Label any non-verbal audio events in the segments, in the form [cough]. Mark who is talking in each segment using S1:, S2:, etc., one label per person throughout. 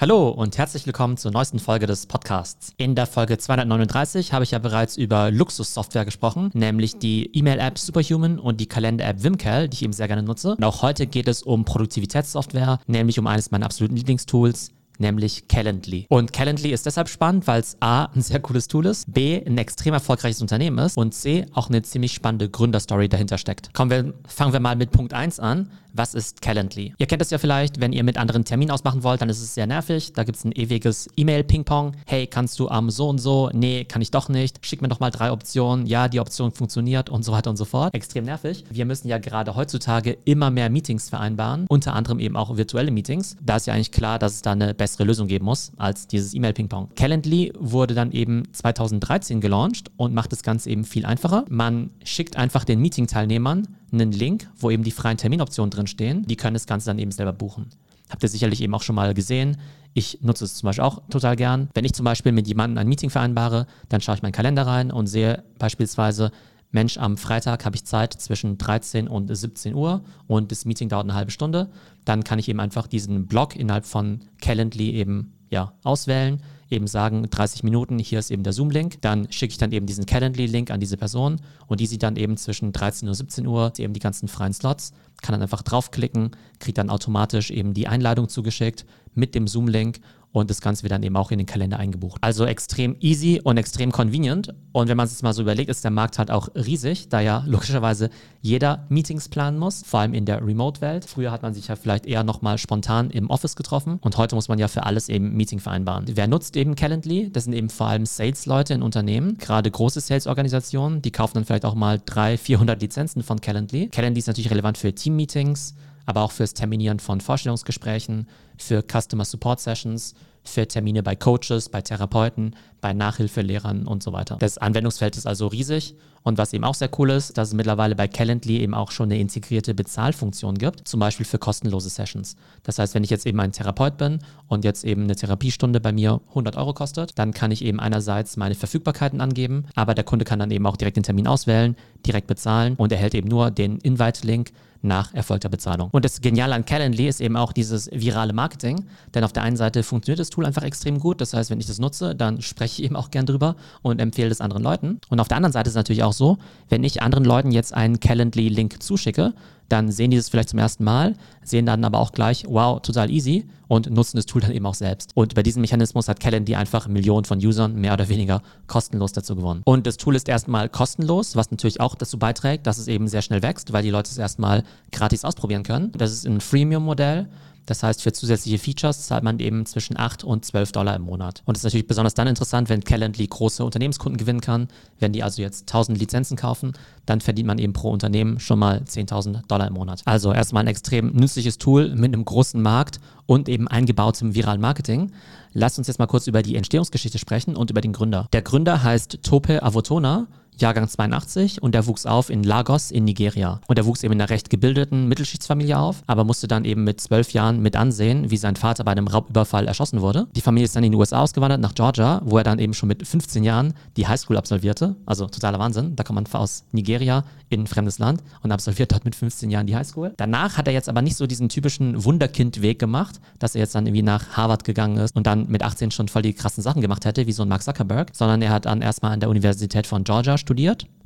S1: Hallo und herzlich willkommen zur neuesten Folge des Podcasts. In der Folge 239 habe ich ja bereits über Luxussoftware gesprochen, nämlich die E-Mail-App Superhuman und die Kalender-App Wimcal, die ich eben sehr gerne nutze. Und auch heute geht es um Produktivitätssoftware, nämlich um eines meiner absoluten Lieblingstools, nämlich Calendly. Und Calendly ist deshalb spannend, weil es A, ein sehr cooles Tool ist, B, ein extrem erfolgreiches Unternehmen ist und C, auch eine ziemlich spannende Gründerstory dahinter steckt. Kommen wir, fangen wir mal mit Punkt 1 an. Was ist Calendly? Ihr kennt es ja vielleicht, wenn ihr mit anderen Termin ausmachen wollt, dann ist es sehr nervig. Da gibt es ein ewiges E-Mail-Ping-Pong. Hey, kannst du am so und so? Nee, kann ich doch nicht. Schick mir doch mal drei Optionen. Ja, die Option funktioniert und so weiter und so fort. Extrem nervig. Wir müssen ja gerade heutzutage immer mehr Meetings vereinbaren, unter anderem eben auch virtuelle Meetings. Da ist ja eigentlich klar, dass es da eine bessere Lösung geben muss als dieses E-Mail-Ping-Pong. Calendly wurde dann eben 2013 gelauncht und macht das Ganze eben viel einfacher. Man schickt einfach den Meeting-Teilnehmern einen Link, wo eben die freien Terminoptionen drin stehen. Die können das Ganze dann eben selber buchen. Habt ihr sicherlich eben auch schon mal gesehen. Ich nutze es zum Beispiel auch total gern. Wenn ich zum Beispiel mit jemandem ein Meeting vereinbare, dann schaue ich meinen Kalender rein und sehe beispielsweise, Mensch, am Freitag habe ich Zeit zwischen 13 und 17 Uhr und das Meeting dauert eine halbe Stunde. Dann kann ich eben einfach diesen Block innerhalb von Calendly eben ja, auswählen eben sagen, 30 Minuten, hier ist eben der Zoom-Link. Dann schicke ich dann eben diesen Calendly-Link an diese Person und die sieht dann eben zwischen 13 und 17 Uhr eben die ganzen freien Slots, kann dann einfach draufklicken, kriegt dann automatisch eben die Einladung zugeschickt mit dem Zoom-Link und das Ganze wird dann eben auch in den Kalender eingebucht. Also extrem easy und extrem convenient. Und wenn man sich mal so überlegt, ist der Markt halt auch riesig, da ja logischerweise jeder Meetings planen muss, vor allem in der Remote-Welt. Früher hat man sich ja vielleicht eher nochmal spontan im Office getroffen und heute muss man ja für alles eben Meeting vereinbaren. Wer nutzt eben Calendly? Das sind eben vor allem Sales-Leute in Unternehmen, gerade große Sales-Organisationen, die kaufen dann vielleicht auch mal 300, 400 Lizenzen von Calendly. Calendly ist natürlich relevant für Team-Meetings, aber auch fürs Terminieren von Vorstellungsgesprächen, für Customer Support Sessions, für Termine bei Coaches, bei Therapeuten, bei Nachhilfelehrern und so weiter. Das Anwendungsfeld ist also riesig und was eben auch sehr cool ist, dass es mittlerweile bei Calendly eben auch schon eine integrierte Bezahlfunktion gibt, zum Beispiel für kostenlose Sessions. Das heißt, wenn ich jetzt eben ein Therapeut bin und jetzt eben eine Therapiestunde bei mir 100 Euro kostet, dann kann ich eben einerseits meine Verfügbarkeiten angeben, aber der Kunde kann dann eben auch direkt den Termin auswählen, direkt bezahlen und erhält eben nur den Invite-Link nach erfolgter Bezahlung. Und das Geniale an Calendly ist eben auch dieses virale Marketing, denn auf der einen Seite funktioniert das Tool einfach extrem gut. Das heißt, wenn ich das nutze, dann spreche ich eben auch gern drüber und empfehle es anderen Leuten. Und auf der anderen Seite ist es natürlich auch so, wenn ich anderen Leuten jetzt einen Calendly-Link zuschicke, dann sehen die das vielleicht zum ersten Mal, sehen dann aber auch gleich, wow, total easy und nutzen das Tool dann eben auch selbst. Und über diesen Mechanismus hat Calendly einfach Millionen von Usern mehr oder weniger kostenlos dazu gewonnen. Und das Tool ist erstmal kostenlos, was natürlich auch dazu beiträgt, dass es eben sehr schnell wächst, weil die Leute es erstmal gratis ausprobieren können. Das ist ein Freemium-Modell. Das heißt, für zusätzliche Features zahlt man eben zwischen 8 und 12 Dollar im Monat. Und das ist natürlich besonders dann interessant, wenn Calendly große Unternehmenskunden gewinnen kann. Wenn die also jetzt 1000 Lizenzen kaufen, dann verdient man eben pro Unternehmen schon mal 10.000 Dollar im Monat. Also erstmal ein extrem nützliches Tool mit einem großen Markt und eben eingebautem viralen Marketing. Lasst uns jetzt mal kurz über die Entstehungsgeschichte sprechen und über den Gründer. Der Gründer heißt Tope Avotona Jahrgang 82 und er wuchs auf in Lagos in Nigeria. Und er wuchs eben in einer recht gebildeten Mittelschichtsfamilie auf, aber musste dann eben mit zwölf Jahren mit ansehen, wie sein Vater bei einem Raubüberfall erschossen wurde. Die Familie ist dann in die USA ausgewandert, nach Georgia, wo er dann eben schon mit 15 Jahren die Highschool absolvierte. Also totaler Wahnsinn. Da kommt man aus Nigeria in ein fremdes Land und absolviert dort mit 15 Jahren die Highschool. Danach hat er jetzt aber nicht so diesen typischen Wunderkind-Weg gemacht, dass er jetzt dann irgendwie nach Harvard gegangen ist und dann mit 18 schon voll die krassen Sachen gemacht hätte, wie so ein Mark Zuckerberg, sondern er hat dann erstmal an der Universität von Georgia studiert,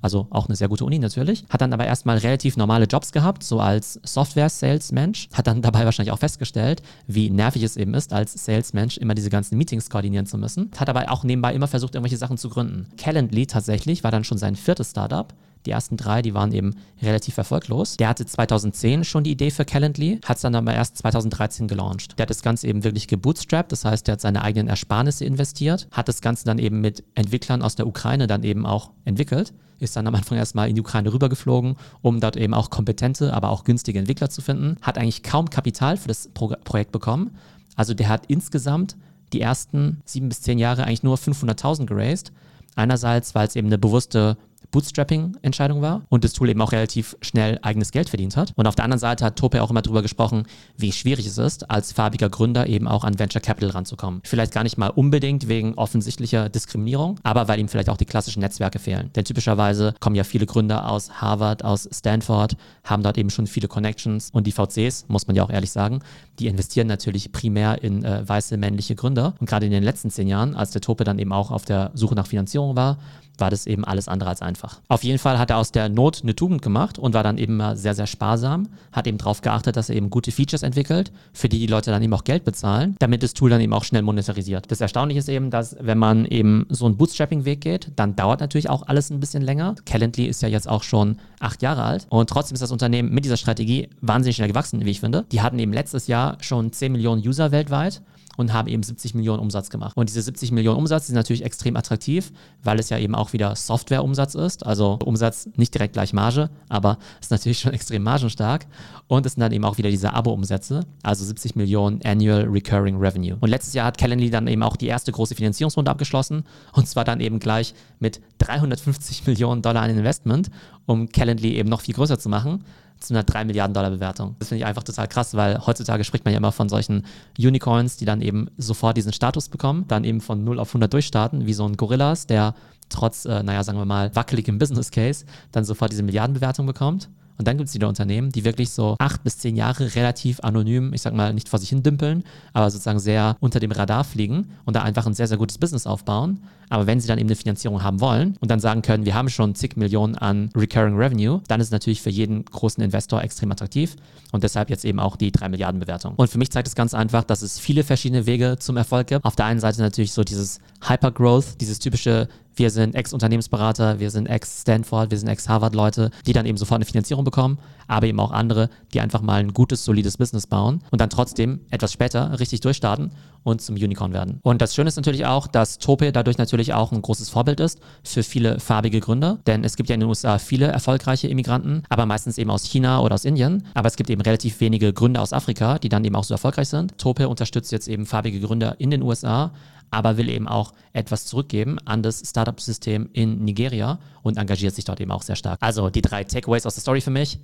S1: also auch eine sehr gute Uni natürlich, hat dann aber erstmal relativ normale Jobs gehabt, so als Software-Sales-Mensch, hat dann [laughs] dabei wahrscheinlich auch festgestellt, wie nervig es eben ist, als Sales-Mensch immer diese ganzen Meetings koordinieren zu müssen, hat aber auch nebenbei immer versucht, irgendwelche Sachen zu gründen. Calendly tatsächlich war dann schon sein viertes Startup, die ersten drei, die waren eben relativ erfolglos. Der hatte 2010 schon die Idee für Calendly, hat es dann aber erst 2013 gelauncht. Der hat das Ganze eben wirklich gebootstrapped, das heißt, der hat seine eigenen Ersparnisse investiert, hat das Ganze dann eben mit Entwicklern aus der Ukraine dann eben auch entwickelt ist dann am Anfang erstmal in die Ukraine rübergeflogen, um dort eben auch kompetente, aber auch günstige Entwickler zu finden. Hat eigentlich kaum Kapital für das Pro Projekt bekommen. Also der hat insgesamt die ersten sieben bis zehn Jahre eigentlich nur 500.000 geraced. Einerseits, weil es eben eine bewusste Bootstrapping-Entscheidung war und das Tool eben auch relativ schnell eigenes Geld verdient hat. Und auf der anderen Seite hat Tope auch immer darüber gesprochen, wie schwierig es ist, als farbiger Gründer eben auch an Venture Capital ranzukommen. Vielleicht gar nicht mal unbedingt wegen offensichtlicher Diskriminierung, aber weil ihm vielleicht auch die klassischen Netzwerke fehlen. Denn typischerweise kommen ja viele Gründer aus Harvard, aus Stanford, haben dort eben schon viele Connections und die VCs, muss man ja auch ehrlich sagen, die investieren natürlich primär in äh, weiße männliche Gründer. Und gerade in den letzten zehn Jahren, als der Tope dann eben auch auf der Suche nach Finanzierung war, war das eben alles andere als einfach. Auf jeden Fall hat er aus der Not eine Tugend gemacht und war dann eben sehr, sehr sparsam, hat eben darauf geachtet, dass er eben gute Features entwickelt, für die die Leute dann eben auch Geld bezahlen, damit das Tool dann eben auch schnell monetarisiert. Das Erstaunliche ist eben, dass wenn man eben so einen Bootstrapping-Weg geht, dann dauert natürlich auch alles ein bisschen länger. Calendly ist ja jetzt auch schon acht Jahre alt und trotzdem ist das Unternehmen mit dieser Strategie wahnsinnig schnell gewachsen, wie ich finde. Die hatten eben letztes Jahr schon 10 Millionen User weltweit und haben eben 70 Millionen Umsatz gemacht. Und diese 70 Millionen Umsatz sind natürlich extrem attraktiv, weil es ja eben auch wieder Softwareumsatz ist. Also Umsatz nicht direkt gleich Marge, aber ist natürlich schon [laughs] extrem margenstark. Und es sind dann eben auch wieder diese Abo-Umsätze, also 70 Millionen Annual Recurring Revenue. Und letztes Jahr hat Calendly dann eben auch die erste große Finanzierungsrunde abgeschlossen und zwar dann eben gleich mit 350 Millionen Dollar an Investment, um Calendly eben noch viel größer zu machen zu einer 3 Milliarden Dollar Bewertung. Das finde ich einfach total krass, weil heutzutage spricht man ja immer von solchen Unicorns, die dann eben sofort diesen Status bekommen, dann eben von 0 auf 100 durchstarten, wie so ein Gorillas, der trotz, äh, naja, sagen wir mal, wackeligem Business Case dann sofort diese Milliardenbewertung bekommt. Und dann gibt es wieder Unternehmen, die wirklich so acht bis zehn Jahre relativ anonym, ich sag mal, nicht vor sich hin dümpeln, aber sozusagen sehr unter dem Radar fliegen und da einfach ein sehr, sehr gutes Business aufbauen. Aber wenn sie dann eben eine Finanzierung haben wollen und dann sagen können, wir haben schon zig Millionen an Recurring Revenue, dann ist es natürlich für jeden großen Investor extrem attraktiv und deshalb jetzt eben auch die 3 Milliarden Bewertung. Und für mich zeigt es ganz einfach, dass es viele verschiedene Wege zum Erfolg gibt. Auf der einen Seite natürlich so dieses Hypergrowth, dieses typische wir sind Ex-Unternehmensberater, wir sind Ex-Stanford, wir sind Ex-Harvard-Leute, die dann eben sofort eine Finanzierung bekommen, aber eben auch andere, die einfach mal ein gutes, solides Business bauen und dann trotzdem etwas später richtig durchstarten und zum Unicorn werden. Und das Schöne ist natürlich auch, dass Tope dadurch natürlich auch ein großes Vorbild ist für viele farbige Gründer, denn es gibt ja in den USA viele erfolgreiche Immigranten, aber meistens eben aus China oder aus Indien, aber es gibt eben relativ wenige Gründer aus Afrika, die dann eben auch so erfolgreich sind. Tope unterstützt jetzt eben farbige Gründer in den USA, aber will eben auch etwas zurückgeben an das Startup-System in Nigeria und engagiert sich dort eben auch sehr stark. Also die drei Takeaways aus der Story für mich.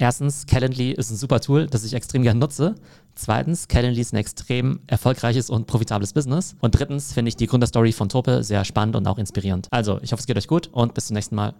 S1: Erstens, Calendly ist ein super Tool, das ich extrem gerne nutze. Zweitens, Calendly ist ein extrem erfolgreiches und profitables Business. Und drittens finde ich die Gründerstory von Tope sehr spannend und auch inspirierend. Also, ich hoffe, es geht euch gut und bis zum nächsten Mal.